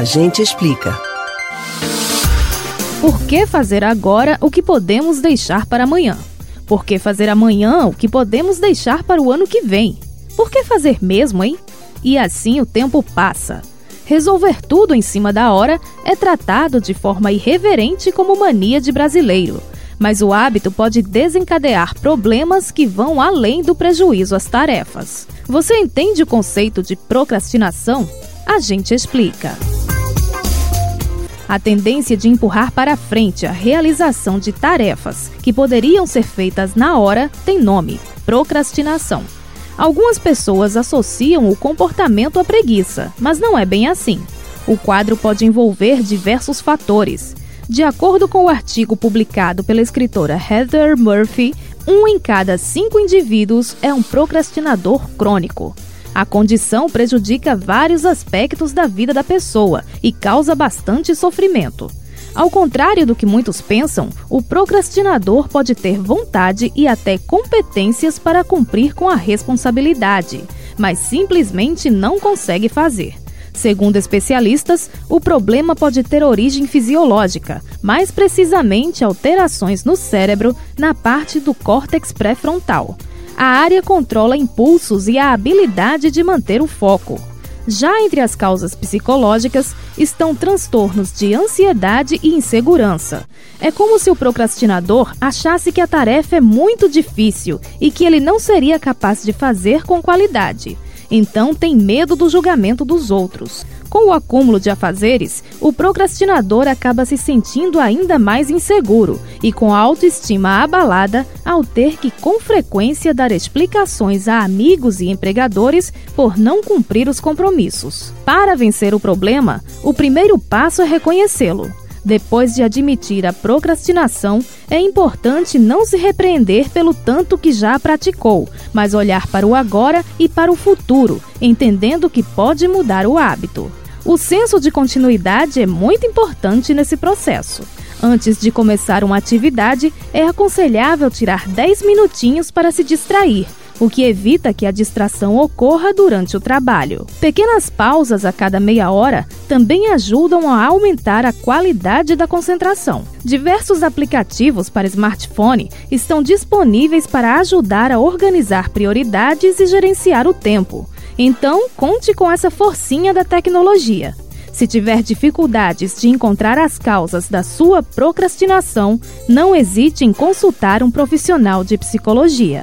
A gente explica. Por que fazer agora o que podemos deixar para amanhã? Por que fazer amanhã o que podemos deixar para o ano que vem? Por que fazer mesmo, hein? E assim o tempo passa. Resolver tudo em cima da hora é tratado de forma irreverente como mania de brasileiro. Mas o hábito pode desencadear problemas que vão além do prejuízo às tarefas. Você entende o conceito de procrastinação? A gente explica. A tendência de empurrar para frente a realização de tarefas que poderiam ser feitas na hora tem nome: procrastinação. Algumas pessoas associam o comportamento à preguiça, mas não é bem assim. O quadro pode envolver diversos fatores. De acordo com o artigo publicado pela escritora Heather Murphy, um em cada cinco indivíduos é um procrastinador crônico. A condição prejudica vários aspectos da vida da pessoa e causa bastante sofrimento. Ao contrário do que muitos pensam, o procrastinador pode ter vontade e até competências para cumprir com a responsabilidade, mas simplesmente não consegue fazer. Segundo especialistas, o problema pode ter origem fisiológica, mais precisamente alterações no cérebro na parte do córtex pré-frontal. A área controla impulsos e a habilidade de manter o foco. Já entre as causas psicológicas estão transtornos de ansiedade e insegurança. É como se o procrastinador achasse que a tarefa é muito difícil e que ele não seria capaz de fazer com qualidade. Então tem medo do julgamento dos outros. Com o acúmulo de afazeres, o procrastinador acaba se sentindo ainda mais inseguro e com a autoestima abalada ao ter que com frequência dar explicações a amigos e empregadores por não cumprir os compromissos. Para vencer o problema, o primeiro passo é reconhecê-lo. Depois de admitir a procrastinação, é importante não se repreender pelo tanto que já praticou, mas olhar para o agora e para o futuro, entendendo que pode mudar o hábito. O senso de continuidade é muito importante nesse processo. Antes de começar uma atividade, é aconselhável tirar 10 minutinhos para se distrair, o que evita que a distração ocorra durante o trabalho. Pequenas pausas a cada meia hora também ajudam a aumentar a qualidade da concentração. Diversos aplicativos para smartphone estão disponíveis para ajudar a organizar prioridades e gerenciar o tempo. Então, conte com essa forcinha da tecnologia. Se tiver dificuldades de encontrar as causas da sua procrastinação, não hesite em consultar um profissional de psicologia.